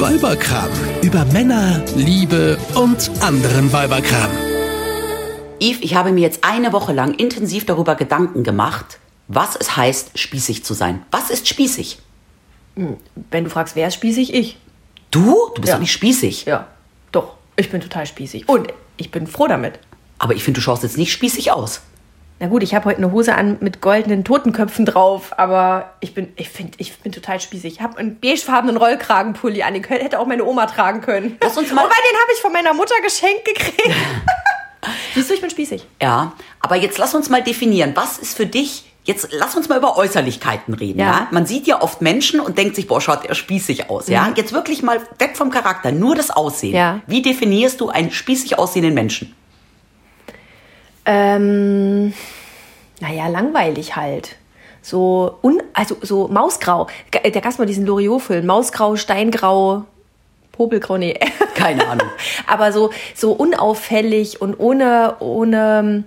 Weiberkram. Über Männer, Liebe und anderen Weiberkram. Yves, ich habe mir jetzt eine Woche lang intensiv darüber Gedanken gemacht, was es heißt, spießig zu sein. Was ist spießig? Wenn du fragst, wer ist spießig? Ich. Du? Du bist Ja. doch nicht spießig. Ja, doch. Ich bin total spießig. Und ich bin froh damit. Aber ich finde, du schaust jetzt nicht spießig aus. Na gut, ich habe heute eine Hose an mit goldenen Totenköpfen drauf, aber ich bin, ich finde, ich bin total spießig. Ich habe einen beigefarbenen Rollkragenpulli an, den hätte auch meine Oma tragen können. Lass uns mal- Wobei, den habe ich von meiner Mutter geschenkt gekriegt. Siehst du, ich bin spießig. Ja. Aber jetzt lass uns mal definieren. Was ist für dich. Jetzt lass uns mal über Äußerlichkeiten reden, ja. Ja. Man sieht ja oft Menschen und denkt sich, boah, schaut der spießig aus, ja. Jetzt wirklich mal weg vom Charakter, nur das Aussehen. Ja. Wie definierst du einen spießig aussehenden Menschen? Ähm, naja, langweilig halt. So, un, also so Mausgrau. G- Da gab es mal diesen Loriot-Film. Mausgrau, Steingrau, Popelgrau, nee. Keine Ahnung. Aber so, so unauffällig und ohne, ohne,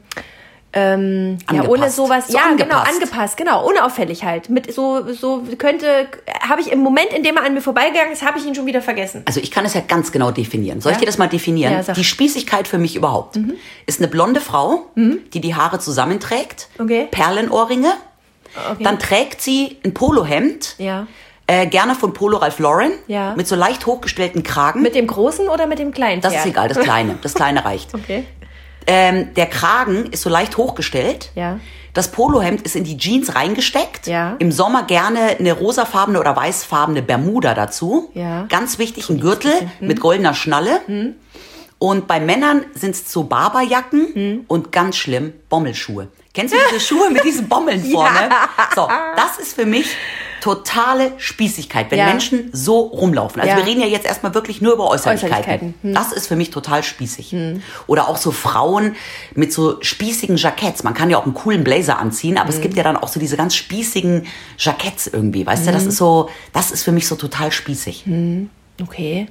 ähm, ja, ohne sowas. So ja, genau, angepasst. angepasst, genau, unauffällig halt. Mit so, so könnte, habe ich im Moment, in dem er an mir vorbeigegangen ist, habe ich ihn schon wieder vergessen. Also ich kann es ja ganz genau definieren. Soll ich Ja? dir das mal definieren? Ja, die Spießigkeit für mich überhaupt ist eine blonde Frau, die die Haare zusammenträgt, Okay. Perlenohrringe, Okay. dann trägt sie ein Polohemd, ja. äh, gerne von Polo Ralph Lauren, Ja. mit so leicht hochgestellten Kragen. Mit dem großen oder mit dem kleinen? das ist Pferd? egal, das Kleine, das Kleine reicht. Okay. Ähm, der Kragen ist so leicht hochgestellt. Ja. Das Polohemd ist in die Jeans reingesteckt. Ja. Im Sommer gerne eine rosafarbene oder weißfarbene Bermuda dazu. Ja. Hm. Ganz wichtig, ein Gürtel mit goldener Schnalle. Und bei Männern sind es so Barberjacken Hm. und ganz schlimm Bommelschuhe. Kennst du diese Schuhe mit diesen Bommeln vorne? So, das ist für mich totale Spießigkeit, wenn Ja. Menschen so rumlaufen. Also Ja. wir reden ja jetzt erstmal wirklich nur über Äußerlichkeiten. Äußerlichkeiten. Hm. Das ist für mich total spießig. Oder auch so Frauen mit so spießigen Jacketts. Man kann ja auch einen coolen Blazer anziehen, aber es gibt ja dann auch so diese ganz spießigen Jacketts irgendwie. Weißt du, das ist so, das ist für mich so total spießig. Okay.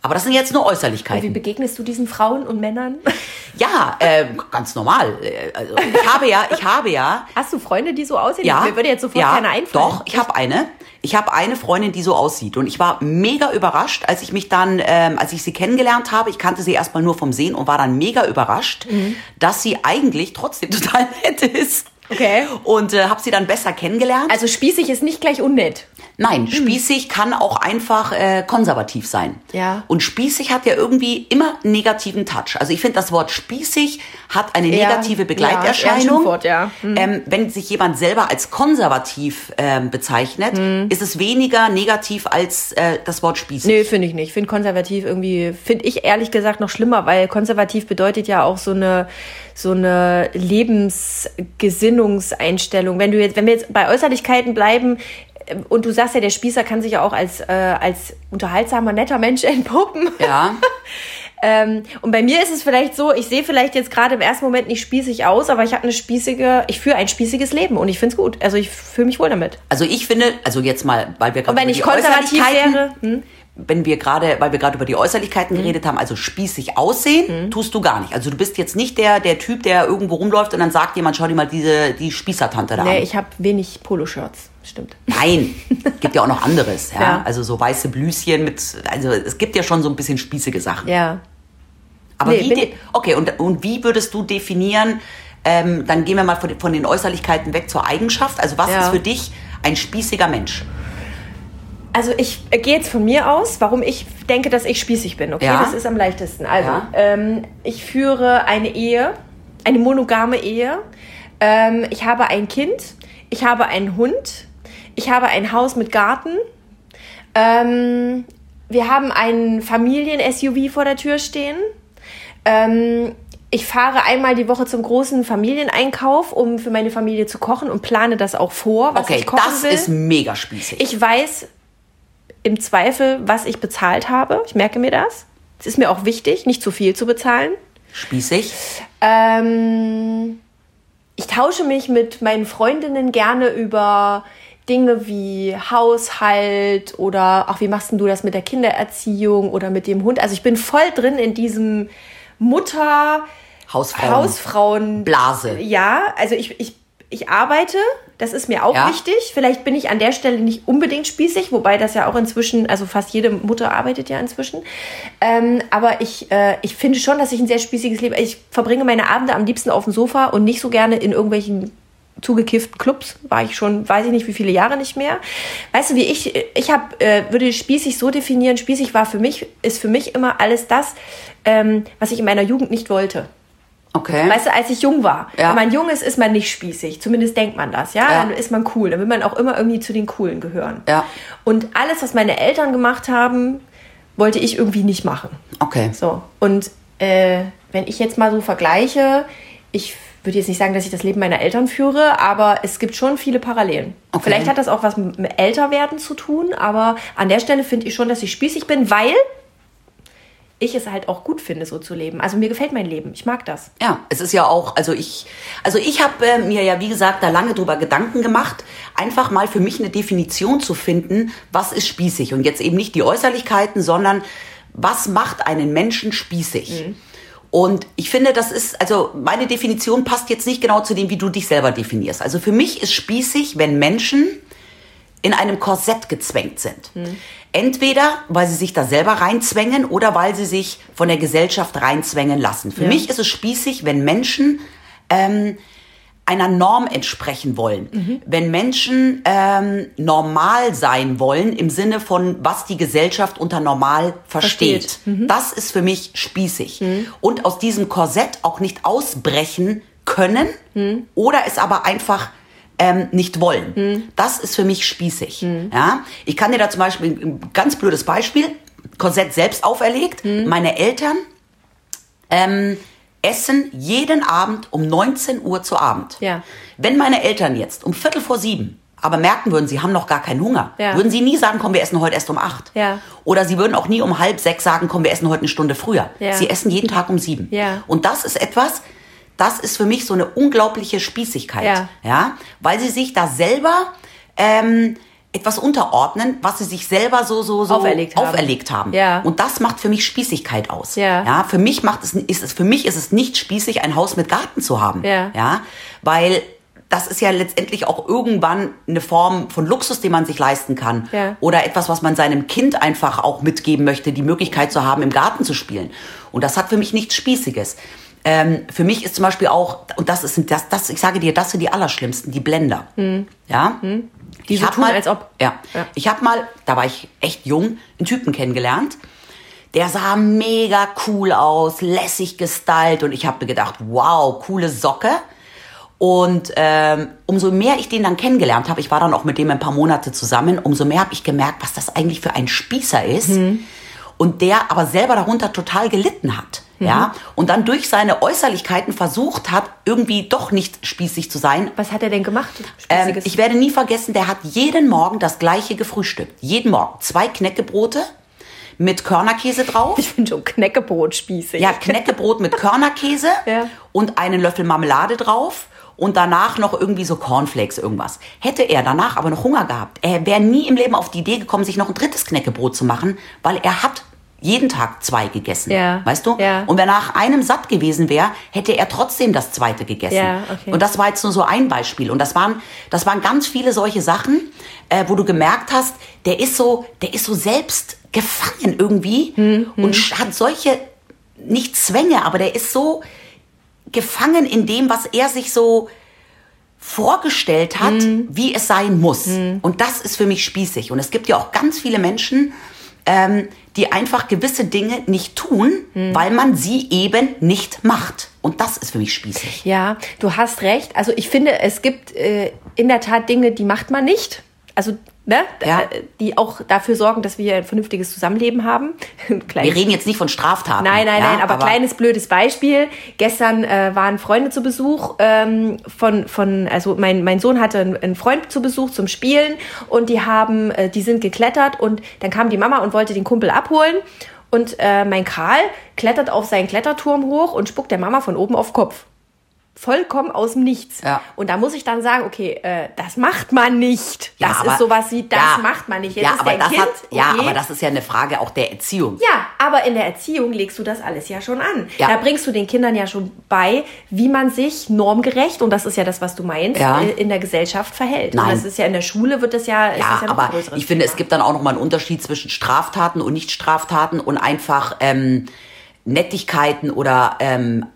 Aber das sind jetzt nur Und wie Äußerlichkeiten. begegnest du diesen Frauen und Männern? Ja, äh, ganz normal. Äh, Also ich habe ja, ich habe ja Hast du Freunde, die so aussehen? Ja, Mir würde jetzt sofort ja, keiner einfallen. Doch, ich habe eine. Ich habe eine Freundin, die so aussieht. Und ich war mega überrascht, als ich mich dann, ähm, als ich sie kennengelernt habe. Ich kannte sie erstmal nur vom Sehen und war dann mega überrascht, Mhm. dass sie eigentlich trotzdem total nett ist. Okay. Und äh, habe sie dann besser kennengelernt. Also spießig ist nicht gleich unnett. Nein, spießig kann auch einfach äh, konservativ sein. Ja. Und spießig hat ja irgendwie immer einen negativen Touch. Also ich finde, das Wort spießig hat eine Ja, negative ja, Begleiterscheinung. ein Schimpfwort, ja. Mhm. ähm, wenn sich jemand selber als konservativ ähm, bezeichnet, Mhm. ist es weniger negativ als äh, das Wort spießig. Nee, finde ich nicht. Ich finde konservativ irgendwie, finde ich ehrlich gesagt noch schlimmer, weil konservativ bedeutet ja auch so eine, so eine Lebensgesinnungseinstellung. Wenn du jetzt, wenn wir jetzt bei Äußerlichkeiten bleiben, äh, und du sagst ja, der Spießer kann sich ja auch als, äh, als unterhaltsamer, netter Mensch entpuppen. Ja. Ähm, und bei mir ist es vielleicht so, ich sehe vielleicht jetzt gerade im ersten Moment nicht spießig aus, aber ich habe eine spießige, ich führe ein spießiges Leben und ich finde es gut. Also ich fühle mich wohl damit. Also ich finde, also jetzt mal, weil wir gerade Und wenn ich konservativ wäre, hm? Wenn wir gerade, weil wir gerade über die Äußerlichkeiten Mhm. geredet haben, also spießig aussehen, tust du gar nicht. Also du bist jetzt nicht der, der Typ, der irgendwo rumläuft und dann sagt jemand, schau dir mal diese, die Spießertante da Nee, an. ich habe wenig Poloshirts. Stimmt. Nein, gibt ja auch noch anderes, ja? Ja. Also so weiße Blüschen mit, also es gibt ja schon so ein bisschen spießige Sachen. Ja. Aber Nee, wie, okay, und, und wie würdest du definieren, ähm, dann gehen wir mal von, den- von den Äußerlichkeiten weg zur Eigenschaft. Also was Ja. ist für dich ein spießiger Mensch? Also ich äh, gehe jetzt von mir aus, warum ich denke, dass ich spießig bin. Okay, Ja. das ist am leichtesten. Also Ja. ähm, ich führe eine Ehe, eine monogame Ehe. Ähm, ich habe ein Kind, ich habe einen Hund, ich habe ein Haus mit Garten. Ähm, wir haben einen Familien-SUV vor der Tür stehen. Ähm, ich fahre einmal die Woche zum großen Familieneinkauf, um für meine Familie zu kochen und plane das auch vor, was Okay, ich kochen das will. ist mega spießig. Ich weiß im Zweifel, was ich bezahlt habe. Ich merke mir das. Es ist mir auch wichtig, nicht zu viel zu bezahlen. spießig? Ähm, ich tausche mich mit meinen Freundinnen gerne über Dinge wie Haushalt oder auch wie machst du das mit der Kindererziehung oder mit dem Hund. Also ich bin voll drin in diesem Mutter Hausfrauen. Hausfrauen Blase. Ja, also ich, ich ich arbeite, das ist mir auch Ja. wichtig. Vielleicht bin ich an der Stelle nicht unbedingt spießig, wobei das ja auch inzwischen, also fast jede Mutter arbeitet ja inzwischen. Ähm, aber ich, äh, ich finde schon, dass ich ein sehr spießiges Leben. Ich verbringe meine Abende am liebsten auf dem Sofa und nicht so gerne in irgendwelchen zugekifften Clubs. War ich schon, weiß ich nicht, wie viele Jahre nicht mehr. Weißt du, wie ich, ich hab, äh, würde spießig so definieren, spießig war für mich, ist für mich immer alles das, ähm, was ich in meiner Jugend nicht wollte. Okay. Weißt du, als ich jung war. Ja. Wenn man jung ist, ist man nicht spießig. Zumindest denkt man das, ja? Ja. Dann ist man cool. Dann will man auch immer irgendwie zu den Coolen gehören. Ja. Und alles, was meine Eltern gemacht haben, wollte ich irgendwie nicht machen. okay. So. Und äh, wenn ich jetzt mal so vergleiche, ich würde jetzt nicht sagen, dass ich das Leben meiner Eltern führe, aber es gibt schon viele Parallelen. Okay. Vielleicht hat das auch was mit Älterwerden zu tun, aber an der Stelle finde ich schon, dass ich spießig bin, weil ich es halt auch gut finde, so zu leben. Also mir gefällt mein Leben. Ich mag das. Ja, es ist ja auch, also ich, also ich habe äh, mir ja, wie gesagt, da lange drüber Gedanken gemacht, einfach mal für mich eine Definition zu finden, was ist spießig. Und jetzt eben nicht die Äußerlichkeiten, sondern was macht einen Menschen spießig. Und ich finde, das ist, also meine Definition passt jetzt nicht genau zu dem, wie du dich selber definierst. Also für mich ist spießig, wenn Menschen in einem Korsett gezwängt sind. Entweder, weil sie sich da selber reinzwängen oder weil sie sich von der Gesellschaft reinzwängen lassen. Für Ja. mich ist es spießig, wenn Menschen ähm, einer Norm entsprechen wollen. Wenn Menschen ähm, normal sein wollen im Sinne von, was die Gesellschaft unter normal versteht. Versteht. Das ist für mich spießig. Und aus diesem Korsett auch nicht ausbrechen können oder es aber einfach ähm, nicht wollen. Das ist für mich spießig. Ja? Ich kann dir da zum Beispiel ein ganz blödes Beispiel, Korsett selbst auferlegt. Meine Eltern ähm, essen jeden Abend um 19 Uhr zu Abend. Ja. Wenn meine Eltern jetzt um Viertel vor sieben aber merken würden, sie haben noch gar keinen Hunger, Ja. würden sie nie sagen, komm, wir essen heute erst um acht. Ja. Oder sie würden auch nie um halb sechs sagen, komm, wir essen heute eine Stunde früher. Sie essen jeden Tag um sieben. Ja. Und das ist etwas, das ist für mich so eine unglaubliche Spießigkeit. Ja. Ja? Weil sie sich da selber ähm, etwas unterordnen, was sie sich selber so, so, so Auferlegt haben. auferlegt haben. Ja. Und das macht für mich Spießigkeit aus. Ja. ja für mich macht es, ist es, für mich ist es nicht spießig, ein Haus mit Garten zu haben. Ja. Ja. Weil das ist ja letztendlich auch irgendwann eine Form von Luxus, den man sich leisten kann. Ja. Oder etwas, was man seinem Kind einfach auch mitgeben möchte, die Möglichkeit zu haben, im Garten zu spielen. Und das hat für mich nichts Spießiges. Ähm, für mich ist zum Beispiel auch, und das ist, das, das, ich sage dir, das sind die Allerschlimmsten, die Blender. Ja? Die Ich so tun, mal, als ob. Ja. Ja. Ich habe mal, da war ich echt jung, einen Typen kennengelernt. Der sah mega cool aus, lässig gestylt und ich habe mir gedacht, wow, coole Socke. Und ähm, umso mehr ich den dann kennengelernt habe, ich war dann auch mit dem ein paar Monate zusammen, umso mehr habe ich gemerkt, was das eigentlich für ein Spießer ist. Und der aber selber darunter total gelitten hat. Ja, und dann durch seine Äußerlichkeiten versucht hat, irgendwie doch nicht spießig zu sein, Was hat er denn gemacht? ähm, Spießiges? ich werde nie vergessen, der hat jeden Morgen das gleiche gefrühstückt. Jeden Morgen. Zwei Knäckebrote mit Körnerkäse drauf. ich finde schon Knäckebrot spießig. Ja, Knäckebrot mit Körnerkäse Ja. und einen Löffel Marmelade drauf. Und danach noch irgendwie so Cornflakes, irgendwas. Hätte er danach aber noch Hunger gehabt, er wäre nie im Leben auf die Idee gekommen, sich noch ein drittes Knäckebrot zu machen, weil er hat jeden Tag zwei gegessen. Ja. Weißt du? Ja. Und wenn er nach einem satt gewesen wäre, hätte er trotzdem das zweite gegessen. Ja, okay. Und das war jetzt nur so ein Beispiel. Und das waren, das waren ganz viele solche Sachen, äh, wo du gemerkt hast, der ist so, der ist so selbst gefangen irgendwie Hm, und sch- hat solche, nicht Zwänge, aber der ist so gefangen in dem, was er sich so vorgestellt hat, Hm. wie es sein muss. Und das ist für mich spießig. Und es gibt ja auch ganz viele Menschen, ähm, die einfach gewisse Dinge nicht tun, Hm. weil man sie eben nicht macht. Und das ist für mich spießig. Ja, du hast recht. Also ich finde, es gibt äh, in der Tat Dinge, die macht man nicht. Also, ne? Ja. Äh, Die auch dafür sorgen, dass wir ein vernünftiges Zusammenleben haben. Wir reden jetzt nicht von Straftaten. Nein, nein, ja, nein, aber, kleines blödes Beispiel. Gestern äh, waren Freunde zu Besuch ähm, von, von, also mein, mein Sohn hatte einen, einen Freund zu Besuch zum Spielen und die haben, äh, die sind geklettert und dann kam die Mama und wollte den Kumpel abholen und äh, mein Karl klettert auf seinen Kletterturm hoch und spuckt der Mama von oben auf Kopf. Vollkommen aus dem Nichts. Ja. Und da muss ich dann sagen, okay, äh, das macht man nicht. Ja, Das aber- ist sowas wie, das ja, macht man nicht. Jetzt ja, ist aber das kind, hat, ja, okay. aber das ist ja eine Frage auch der Erziehung. Ja, aber in der Erziehung legst du das alles ja schon an. Ja. Da bringst du den Kindern ja schon bei, wie man sich normgerecht, und das ist ja das, was du meinst, Ja. äh, in der Gesellschaft verhält. Nein. Und das ist ja in der Schule, wird das ja, ist Ja, das ja noch ein aber größeres ich finde, Thema. es gibt dann auch noch mal einen Unterschied zwischen Straftaten und Nicht-Straftaten und einfach ähm, Nettigkeiten oder ähm,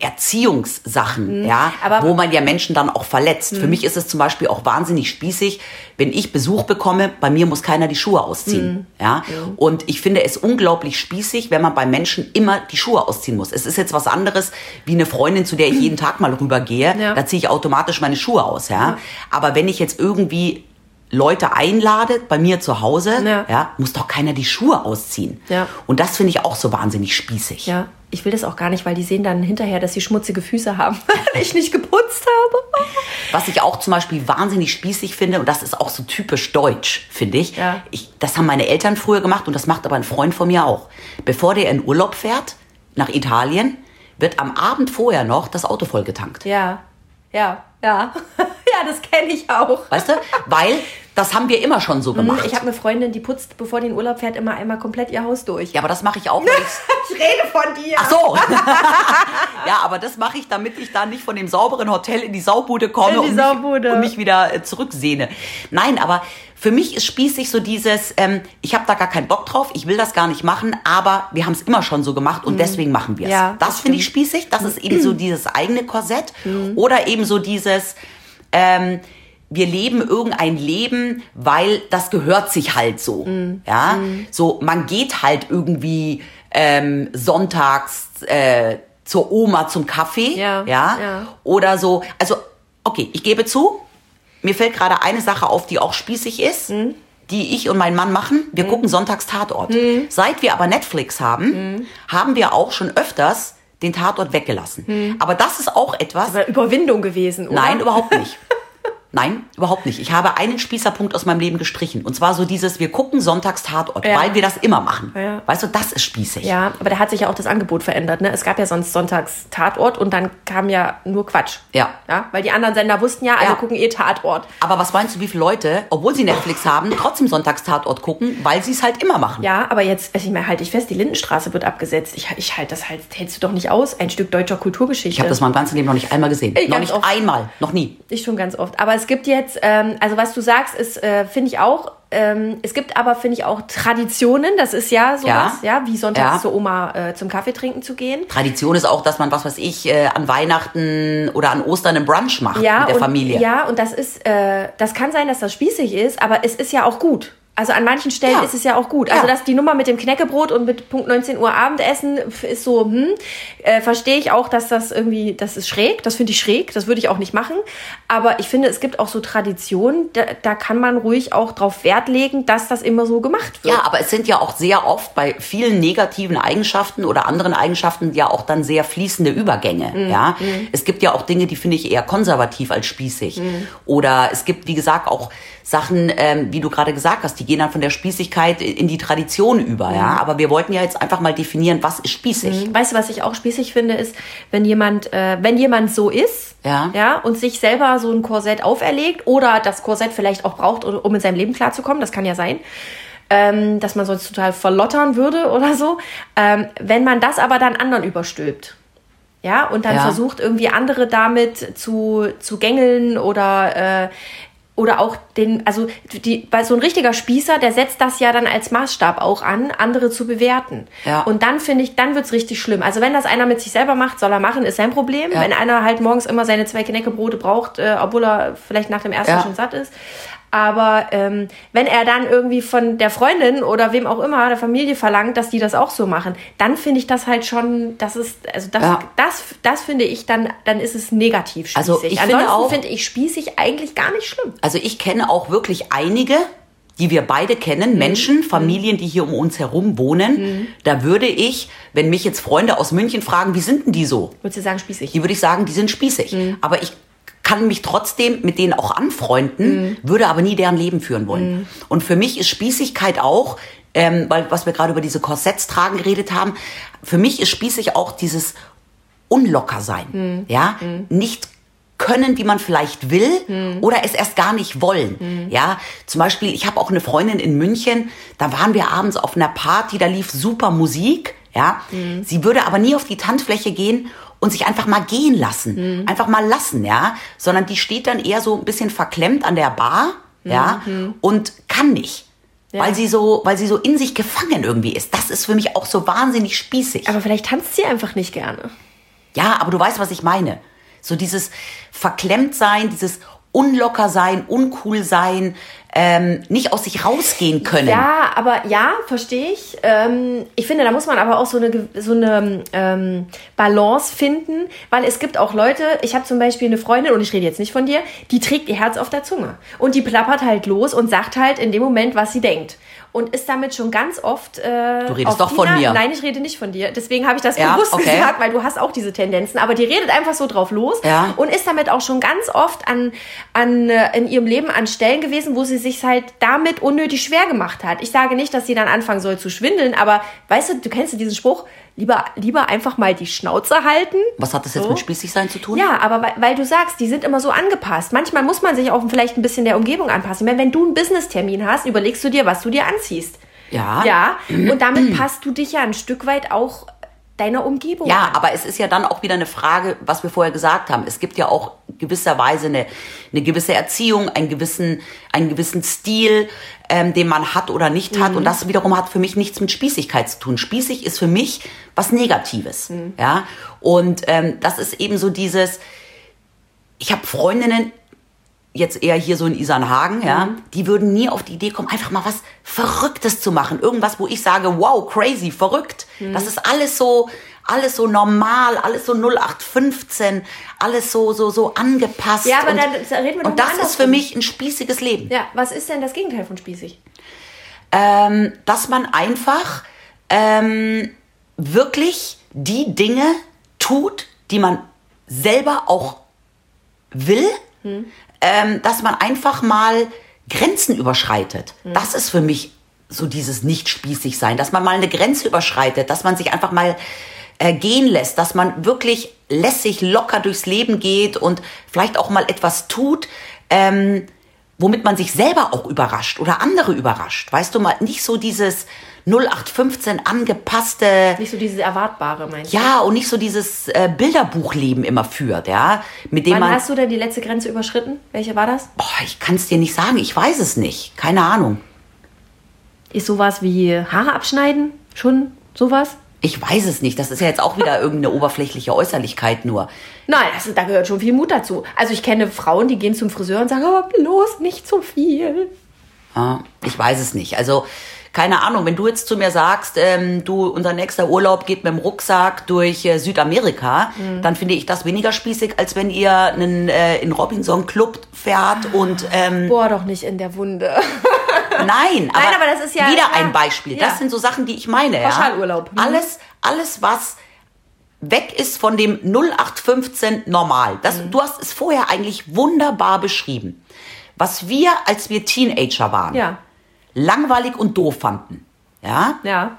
Erziehungssachen, ja, Mhm. aber- Mhm. wo man ja Menschen dann auch verletzt. Für mich ist es zum Beispiel auch wahnsinnig spießig, wenn ich Besuch bekomme, bei mir muss keiner die Schuhe ausziehen, Mhm. ja. Und ich finde es unglaublich spießig, wenn man bei Menschen immer die Schuhe ausziehen muss. Es ist jetzt was anderes wie eine Freundin, zu der ich jeden Tag mal rübergehe, Ja. da ziehe ich automatisch meine Schuhe aus, ja. Aber wenn ich jetzt irgendwie Leute einlade bei mir zu Hause, Ja. ja, muss doch keiner die Schuhe ausziehen. Ja. Und das finde ich auch so wahnsinnig spießig. Ja, ich will das auch gar nicht, weil die sehen dann hinterher, dass sie schmutzige Füße haben, weil ich nicht geputzt habe. Was ich auch zum Beispiel wahnsinnig spießig finde, und das ist auch so typisch deutsch, finde ich. Ja. ich. Das haben meine Eltern früher gemacht und das macht aber ein Freund von mir auch. Bevor der in Urlaub fährt, nach Italien, wird am Abend vorher noch das Auto vollgetankt. Ja, ja, ja. ja, das kenne ich auch. Weißt du? Weil das haben wir immer schon so gemacht. Mhm, Ich habe eine Freundin, die putzt, bevor die in Urlaub fährt, immer einmal komplett ihr Haus durch. ja, aber das mache ich auch. Ich's- Ich rede von dir. Ach so. ja, aber das mache ich, damit ich da nicht von dem sauberen Hotel in die Saubude komme die und, Saubude. Mich, und mich wieder äh, zurücksehne. Nein, aber für mich ist spießig so dieses, ähm, ich habe da gar keinen Bock drauf, ich will das gar nicht machen, aber wir haben es immer schon so gemacht und deswegen machen wir es. Mhm. Ja, das das finde ich spießig. Das ist eben so dieses eigene Korsett oder eben so dieses, ähm, wir leben irgendein Leben, weil das gehört sich halt so. Ja, so man geht halt irgendwie ähm, sonntags äh, zur Oma zum Kaffee, Ja, ja, ja. oder so. Also okay, ich gebe zu, mir fällt gerade eine Sache auf, die auch spießig ist. Mhm. Die ich und mein Mann machen. Wir gucken sonntags Tatort. Seit wir aber Netflix haben, Mhm. haben wir auch schon öfters den Tatort weggelassen. Aber das ist auch etwas, Das war Überwindung gewesen, oder? Nein, überhaupt nicht. Nein, überhaupt nicht. Ich habe einen Spießerpunkt aus meinem Leben gestrichen. Und zwar so dieses, wir gucken sonntags Tatort, Ja. weil wir das immer machen. Ja. Weißt du, das ist spießig. Ja, aber da hat sich ja auch das Angebot verändert. Ne? Es gab ja sonst sonntags Tatort und dann kam ja nur Quatsch. Ja. ja weil die anderen Sender wussten ja, alle Ja. gucken eh Tatort. Aber was meinst du, wie viele Leute, obwohl sie Netflix haben, trotzdem sonntags Tatort gucken, weil sie es halt immer machen? Ja, aber jetzt, also ich meine, halte ich fest, die Lindenstraße wird abgesetzt. Ich, ich halte das halt, hältst du doch nicht aus. Ein Stück deutscher Kulturgeschichte. Ich habe das mein ganzes Leben noch nicht einmal gesehen. Ich noch nicht oft. einmal. Noch nie. Ich schon ganz oft. Aber es gibt jetzt, ähm, also was du sagst, ist, äh, finde ich auch, ähm, es gibt aber, finde ich auch Traditionen. Das ist ja sowas, ja, wie sonntags Ja. zur Oma äh, zum Kaffee trinken zu gehen. Tradition ist auch, dass man, was weiß ich, äh, an Weihnachten oder an Ostern einen Brunch macht Ja, mit der und, Familie. Ja, und das ist, äh, das kann sein, dass das spießig ist, aber es ist ja auch gut. Also an manchen Stellen Ja. ist es ja auch gut. Also Ja. dass die Nummer mit dem Knäckebrot und mit Punkt 19 Uhr Abendessen ist so, hm, äh, verstehe ich auch, dass das irgendwie, das ist schräg, das finde ich schräg, das würde ich auch nicht machen. Aber ich finde, es gibt auch so Traditionen, da, da kann man ruhig auch drauf Wert legen, dass das immer so gemacht wird. Ja, aber es sind ja auch sehr oft bei vielen negativen Eigenschaften oder anderen Eigenschaften ja auch dann sehr fließende Übergänge. Mhm. Ja, es gibt ja auch Dinge, die finde ich eher konservativ als spießig. Mhm. Oder es gibt, wie gesagt, auch Sachen, ähm, wie du gerade gesagt hast, die gehen dann von der Spießigkeit in die Tradition über. Ja, Mhm. aber wir wollten ja jetzt einfach mal definieren, was ist spießig. Weißt du, was ich auch spießig finde, ist, wenn jemand, äh, wenn jemand so ist, Ja. ja, und sich selber so ein Korsett auferlegt oder das Korsett vielleicht auch braucht, um in seinem Leben klarzukommen, das kann ja sein, ähm, dass man sonst total verlottern würde oder so. Ähm, wenn man das aber dann anderen überstülpt. Ja, und dann Ja. versucht irgendwie andere damit zu, zu gängeln oder äh, oder auch den, also die, bei so ein richtiger Spießer, der setzt das ja dann als Maßstab auch an, andere zu bewerten. Ja. Und dann finde ich, dann wird's richtig schlimm. Also wenn das einer mit sich selber macht, soll er machen, ist sein Problem. Ja. Wenn einer halt morgens immer seine zwei Knäckebrote braucht, äh, obwohl er vielleicht nach dem ersten Ja. schon satt ist. Aber ähm, wenn er dann irgendwie von der Freundin oder wem auch immer, der Familie verlangt, dass die das auch so machen, dann finde ich das halt schon, das ist, also das, Ja. das, das finde ich dann, dann ist es negativ spießig. Also ich finde Ansonsten auch- finde ich spießig eigentlich gar nicht schlimm. Also ich kenne auch wirklich einige, die wir beide kennen, Mhm. Menschen, Familien, die hier um uns herum wohnen. Da würde ich, wenn mich jetzt Freunde aus München fragen, wie sind denn die so? Würdest du sagen spießig? Die würde ich sagen, die sind spießig. Mhm. Aber ich kann mich trotzdem mit denen auch anfreunden, Mhm. würde aber nie deren Leben führen wollen. Und für mich ist Spießigkeit auch, ähm, weil was wir gerade über diese Korsetts tragen geredet haben, für mich ist spießig auch dieses unlocker sein. Ja, nicht können, wie man vielleicht will oder es erst gar nicht wollen. Ja, zum Beispiel, ich habe auch eine Freundin in München, da waren wir abends auf einer Party, da lief super Musik. Ja, sie würde aber nie auf die Tanzfläche gehen und sich einfach mal gehen lassen, einfach mal lassen, ja, sondern die steht dann eher so ein bisschen verklemmt an der Bar, ja, und kann nicht. Ja. Weil sie so, weil sie so in sich gefangen irgendwie ist. Das ist für mich auch so wahnsinnig spießig. Aber vielleicht tanzt sie einfach nicht gerne. Ja, aber du weißt, was ich meine. So dieses verklemmt sein, dieses unlocker sein, uncool sein, ähm, nicht aus sich rausgehen können. Ja, aber ja, verstehe ich. Ähm, ich finde, da muss man aber auch so eine, so eine ähm, Balance finden, weil es gibt auch Leute, ich habe zum Beispiel eine Freundin, und ich rede jetzt nicht von dir, die trägt ihr Herz auf der Zunge. Und die plappert halt los und sagt halt in dem Moment, was sie denkt. Und ist damit schon ganz oft. Äh, Du redest auf doch von Tina- mir. Nein, ich rede nicht von dir. Deswegen habe ich das Ja, bewusst okay. gesagt, weil du hast auch diese Tendenzen. Aber die redet einfach so drauf los Ja. und ist damit auch schon ganz oft an, an, äh, in ihrem Leben an Stellen gewesen, wo sie sich halt damit unnötig schwer gemacht hat. Ich sage nicht, dass sie dann anfangen soll zu schwindeln, aber weißt du, du kennst ja diesen Spruch, lieber, lieber einfach mal die Schnauze halten. Was hat das jetzt So. mit spießig sein zu tun? Ja, aber weil, weil du sagst, die sind immer so angepasst. Manchmal muss man sich auch vielleicht ein bisschen der Umgebung anpassen. Ich meine, wenn du einen Business-Termin hast, überlegst du dir, was du dir anziehst. Ja. Ja, und damit passt du dich ja ein Stück weit auch deiner Umgebung Ja, aber es ist ja dann auch wieder eine Frage, was wir vorher gesagt haben. Es gibt ja auch gewisserweise eine, eine gewisse Erziehung, einen gewissen, einen gewissen Stil, ähm, den man hat oder nicht hat. Und das wiederum hat für mich nichts mit Spießigkeit zu tun. Spießig ist für mich was Negatives. Ja, und ähm, das ist eben so dieses. Ich habe Freundinnen, jetzt eher hier so in Isernhagen, ja, die würden nie auf die Idee kommen, einfach mal was Verrücktes zu machen. Irgendwas, wo ich sage, wow, crazy, verrückt. Das ist alles so, alles so normal, alles so 0815, alles so, so, so angepasst. Ja, aber und, dann- da reden wir doch Und das ist für mich ein spießiges Leben. Ja, was ist denn das Gegenteil von spießig? Ähm, dass man einfach ähm, wirklich die Dinge tut, die man selber auch will, ähm, dass man einfach mal Grenzen überschreitet. Das ist für mich so dieses nicht spießig sein, dass man mal eine Grenze überschreitet, dass man sich einfach mal äh, gehen lässt, dass man wirklich lässig, locker durchs Leben geht und vielleicht auch mal etwas tut, ähm, womit man sich selber auch überrascht oder andere überrascht. Weißt du mal, nicht so dieses 0815 angepasste, Nicht so dieses Erwartbare, meinst du? ja, und nicht so dieses äh, Bilderbuchleben immer führt, ja, mit dem Wann man, hast du denn die letzte Grenze überschritten? Welche war das? boah, ich kann es dir nicht sagen, ich weiß es nicht, keine Ahnung. Ist sowas wie Haare abschneiden schon sowas? Ich weiß es nicht, das ist ja jetzt auch wieder irgendeine oberflächliche Äußerlichkeit nur. Nein, das, da gehört schon viel Mut dazu. Also ich kenne Frauen, die gehen zum Friseur und sagen, oh, bloß nicht so viel. Ja, ich weiß es nicht. Also, keine Ahnung, wenn du jetzt zu mir sagst, ähm, du, unser nächster Urlaub geht mit dem Rucksack durch äh, Südamerika, dann finde ich das weniger spießig, als wenn ihr einen, äh, in Robinson Club fährt und ähm, Boah, doch nicht in der Wunde. Nein, aber, aber das ist ja- wieder ja. ein Beispiel. Das Ja. sind so Sachen, die ich meine. Pauschalurlaub. Ja? Mhm. Alles, alles, was weg ist von dem 0815 normal. Das, Mhm. Du hast es vorher eigentlich wunderbar beschrieben. Was wir, als wir Teenager waren, Ja, langweilig und doof fanden. Ja? ja.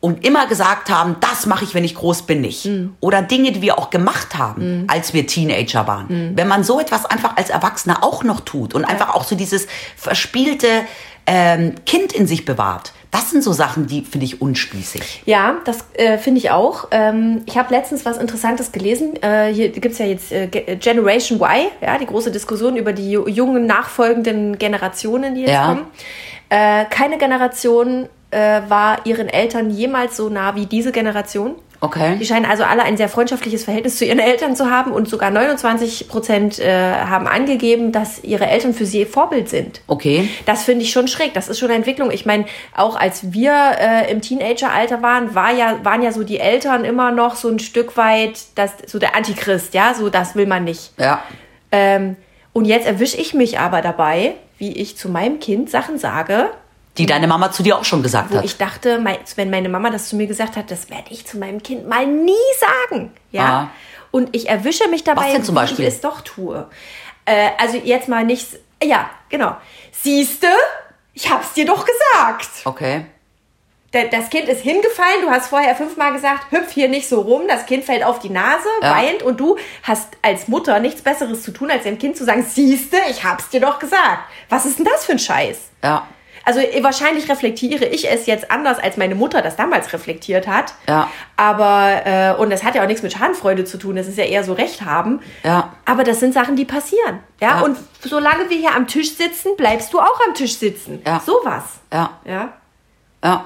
Und immer gesagt haben, das mache ich, wenn ich groß bin, nicht. Mhm. Oder Dinge, die wir auch gemacht haben, als wir Teenager waren. Mhm. Wenn man so etwas einfach als Erwachsener auch noch tut und einfach auch so dieses verspielte ähm, Kind in sich bewahrt, das sind so Sachen, die finde ich unspießig. Ja, das äh, finde ich auch. Ähm, ich habe letztens was Interessantes gelesen. Äh, hier gibt es ja jetzt äh, Ge- Generation Y, ja, die große Diskussion über die ju- jungen nachfolgenden Generationen, die jetzt Ja. kommen. Äh, keine Generation äh, war ihren Eltern jemals so nah wie diese Generation. Die Okay. scheinen also alle ein sehr freundschaftliches Verhältnis zu ihren Eltern zu haben und sogar 29 Prozent äh, haben angegeben, dass ihre Eltern für sie Vorbild sind. Okay. Das finde ich schon schräg. Das ist schon eine Entwicklung. Ich meine, auch als wir äh, im Teenageralter waren, war ja, waren ja so die Eltern immer noch so ein Stück weit das, so der Antichrist, ja, so das will man nicht. Ja. Ähm, und jetzt erwische ich mich aber dabei, wie ich zu meinem Kind Sachen sage, Die deine Mama zu dir auch schon gesagt wo hat. ich dachte, wenn meine Mama das zu mir gesagt hat, das werde ich zu meinem Kind mal nie sagen. Ja. Ah. Und ich erwische mich dabei, Was denn zum Beispiel? ich es doch tue. Äh, also jetzt mal nichts. Ja, genau. Siehste, ich hab's dir doch gesagt. Okay. Das Kind ist hingefallen, du hast vorher fünfmal gesagt, hüpf hier nicht so rum, das Kind fällt auf die Nase, Ja. weint und du hast als Mutter nichts Besseres zu tun, als dem Kind zu sagen, siehste, ich hab's dir doch gesagt. Was ist denn das für ein Scheiß? Ja. Also eh, wahrscheinlich reflektiere ich es jetzt anders, als meine Mutter das damals reflektiert hat. Ja. Aber, äh, und das hat ja auch nichts mit Schadenfreude zu tun, das ist ja eher so Recht haben. Ja. Aber das sind Sachen, die passieren. Ja? Ja. Und solange wir hier am Tisch sitzen, bleibst du auch am Tisch sitzen. Ja. Sowas. Ja. Ja. Ja.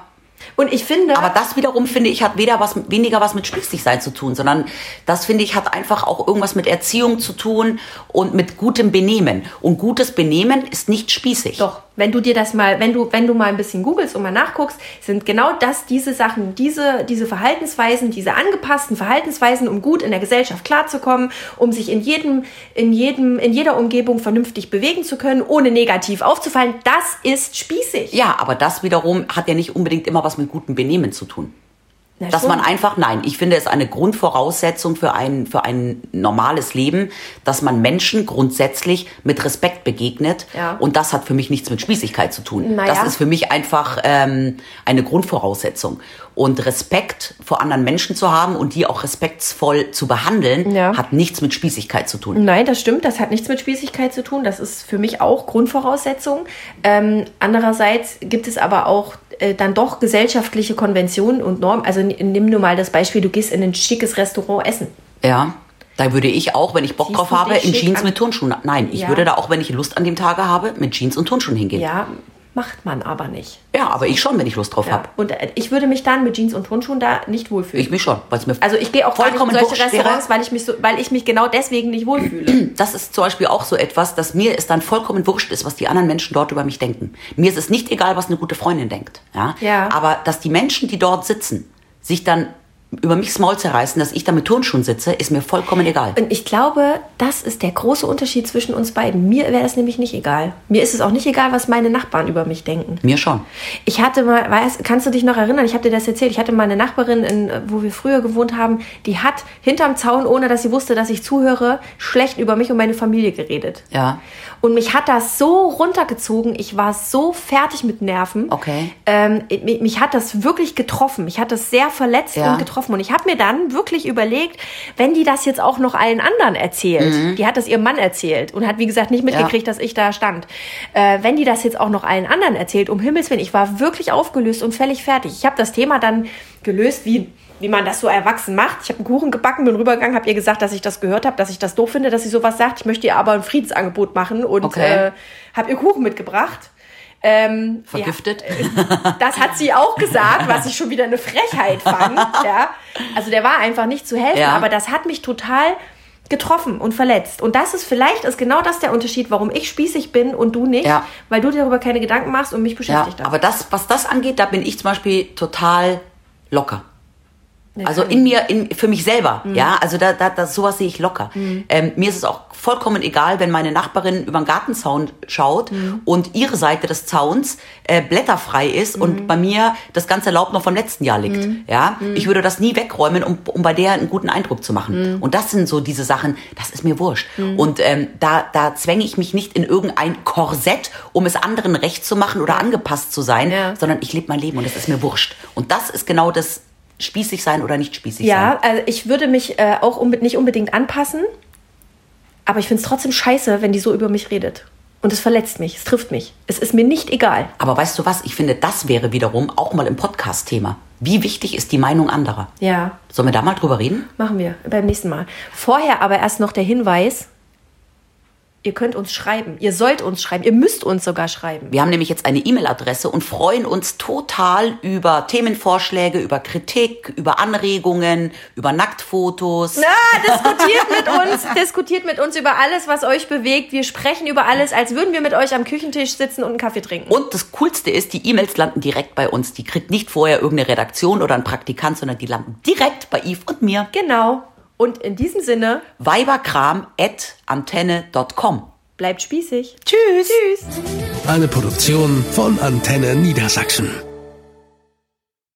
Und ich finde. Aber das wiederum, finde ich, hat weder was, weniger was mit Spießigsein zu tun, sondern das, finde ich, hat einfach auch irgendwas mit Erziehung zu tun und mit gutem Benehmen. Und gutes Benehmen ist nicht spießig. Doch, wenn du dir das mal, wenn du, wenn du mal ein bisschen googelst und mal nachguckst, sind genau das diese Sachen, diese, diese Verhaltensweisen, diese angepassten Verhaltensweisen, um gut in der Gesellschaft klarzukommen, um sich in jedem, in jedem, in jeder Umgebung vernünftig bewegen zu können, ohne negativ aufzufallen, das ist spießig. Ja, aber das wiederum hat ja nicht unbedingt immer was mit gutem Benehmen zu tun. Na Dass schon. man einfach, nein, ich finde es eine Grundvoraussetzung für ein, für ein normales Leben, dass man Menschen grundsätzlich mit Respekt begegnet. Ja. Und das hat für mich nichts mit Spießigkeit zu tun. Naja. Das ist für mich einfach ähm, eine Grundvoraussetzung. Und Respekt vor anderen Menschen zu haben und die auch respektsvoll zu behandeln, Ja. hat nichts mit Spießigkeit zu tun. Nein, das stimmt. Das hat nichts mit Spießigkeit zu tun. Das ist für mich auch Grundvoraussetzung. Ähm, andererseits gibt es aber auch äh, dann doch gesellschaftliche Konventionen und Normen. Also nimm nur mal das Beispiel, du gehst in ein schickes Restaurant essen. Ja. Da würde ich auch, wenn ich Bock Ziehst drauf habe, in Jeans an? mit Turnschuhen. Nein, ich Ja. würde da auch, wenn ich Lust an dem Tage habe, mit Jeans und Turnschuhen hingehen. Ja, macht man aber nicht. Ja, aber ich schon, wenn ich Lust drauf Ja. habe. Und äh, ich würde mich dann mit Jeans und Turnschuhen da nicht wohlfühlen. Ich mich schon, weil es mir also ich gehe auch gar nicht in vollkommen solche Restaurants, wäre. weil ich mich so, weil ich mich genau deswegen nicht wohlfühle. Das ist zum Beispiel auch so etwas, dass mir es dann vollkommen wurscht ist, was die anderen Menschen dort über mich denken. Mir ist es nicht egal, was eine gute Freundin denkt. Ja? Ja. Aber dass die Menschen, die dort sitzen, sich dann über mich das Maul zerreißen, dass ich da mit Turnschuhen sitze, ist mir vollkommen egal. Und ich glaube, das ist der große Unterschied zwischen uns beiden. Mir wäre das nämlich nicht egal. Mir ist es auch nicht egal, was meine Nachbarn über mich denken. Mir schon. Ich hatte mal, weiß, kannst du dich noch erinnern? Ich habe dir das erzählt. Ich hatte mal eine Nachbarin, in, wo wir früher gewohnt haben, die hat hinterm Zaun, ohne dass sie wusste, dass ich zuhöre, schlecht über mich und meine Familie geredet. Ja. Und mich hat das so runtergezogen. Ich war so fertig mit Nerven. Okay. Ähm, mich, mich hat das wirklich getroffen. Mich hat das sehr verletzt Ja. und getroffen. Und ich habe mir dann wirklich überlegt, wenn die das jetzt auch noch allen anderen erzählt, die hat das ihrem Mann erzählt und hat, wie gesagt, nicht mitgekriegt, dass ich da stand. Äh, wenn die das jetzt auch noch allen anderen erzählt, um Himmels Willen, ich war wirklich aufgelöst und völlig fertig. Ich habe das Thema dann gelöst, wie wie man das so erwachsen macht. Ich habe einen Kuchen gebacken, bin rübergegangen, habe ihr gesagt, dass ich das gehört habe, dass ich das doof finde, dass sie sowas sagt. Ich möchte ihr aber ein Friedensangebot machen und Okay. äh, habe ihr Kuchen mitgebracht. Ähm, Vergiftet? Ja, das hat sie auch gesagt, was ich schon wieder eine Frechheit fand. Ja. Also der war einfach nicht zu helfen, Ja. aber das hat mich total getroffen und verletzt. Und das ist vielleicht ist genau das der Unterschied, warum ich spießig bin und du nicht, Ja. weil du dir darüber keine Gedanken machst und mich Ja, beschäftigt das. aber das, was das angeht, da bin ich zum Beispiel total locker. Also in mir, in, für mich selber, ja, also da, da, da, sowas sehe ich locker. Ähm, mir ist es auch vollkommen egal, wenn meine Nachbarin über den Gartenzaun schaut und ihre Seite des Zauns äh, blätterfrei ist und bei mir das ganze Laub noch vom letzten Jahr liegt. Ja, ich würde das nie wegräumen, um, um bei der einen guten Eindruck zu machen. Und das sind so diese Sachen, das ist mir wurscht. Und ähm, da, da zwänge ich mich nicht in irgendein Korsett, um es anderen recht zu machen oder angepasst zu sein, Ja. sondern ich lebe mein Leben und es ist mir wurscht. Und das ist genau das spießig sein oder nicht spießig sein. Ja, also ich würde mich äh, auch unbe nicht unbedingt anpassen, aber ich finde es trotzdem scheiße, wenn die so über mich redet. Und es verletzt mich, es trifft mich. Es ist mir nicht egal. Aber weißt du was? Ich finde, das wäre wiederum auch mal im Podcast-Thema. Wie wichtig ist die Meinung anderer? Ja, Sollen wir da mal drüber reden? machen wir beim nächsten Mal. Vorher aber erst noch der Hinweis, ihr könnt uns schreiben, ihr sollt uns schreiben, ihr müsst uns sogar schreiben. Wir haben nämlich jetzt eine E-Mail-Adresse und freuen uns total über Themenvorschläge, über Kritik, über Anregungen, über Nacktfotos. Ah, diskutiert mit uns, diskutiert mit uns über alles, was euch bewegt. Wir sprechen über alles, als würden wir mit euch am Küchentisch sitzen und einen Kaffee trinken. Und das Coolste ist, die E-Mails landen direkt bei uns. Die kriegt nicht vorher irgendeine Redaktion oder ein Praktikant, sondern die landen direkt bei Yves und mir. Genau. Und in diesem Sinne, weiberkram.antenne.com. bleibt spießig. Tschüss. Tschüss. Eine Produktion von Antenne Niedersachsen.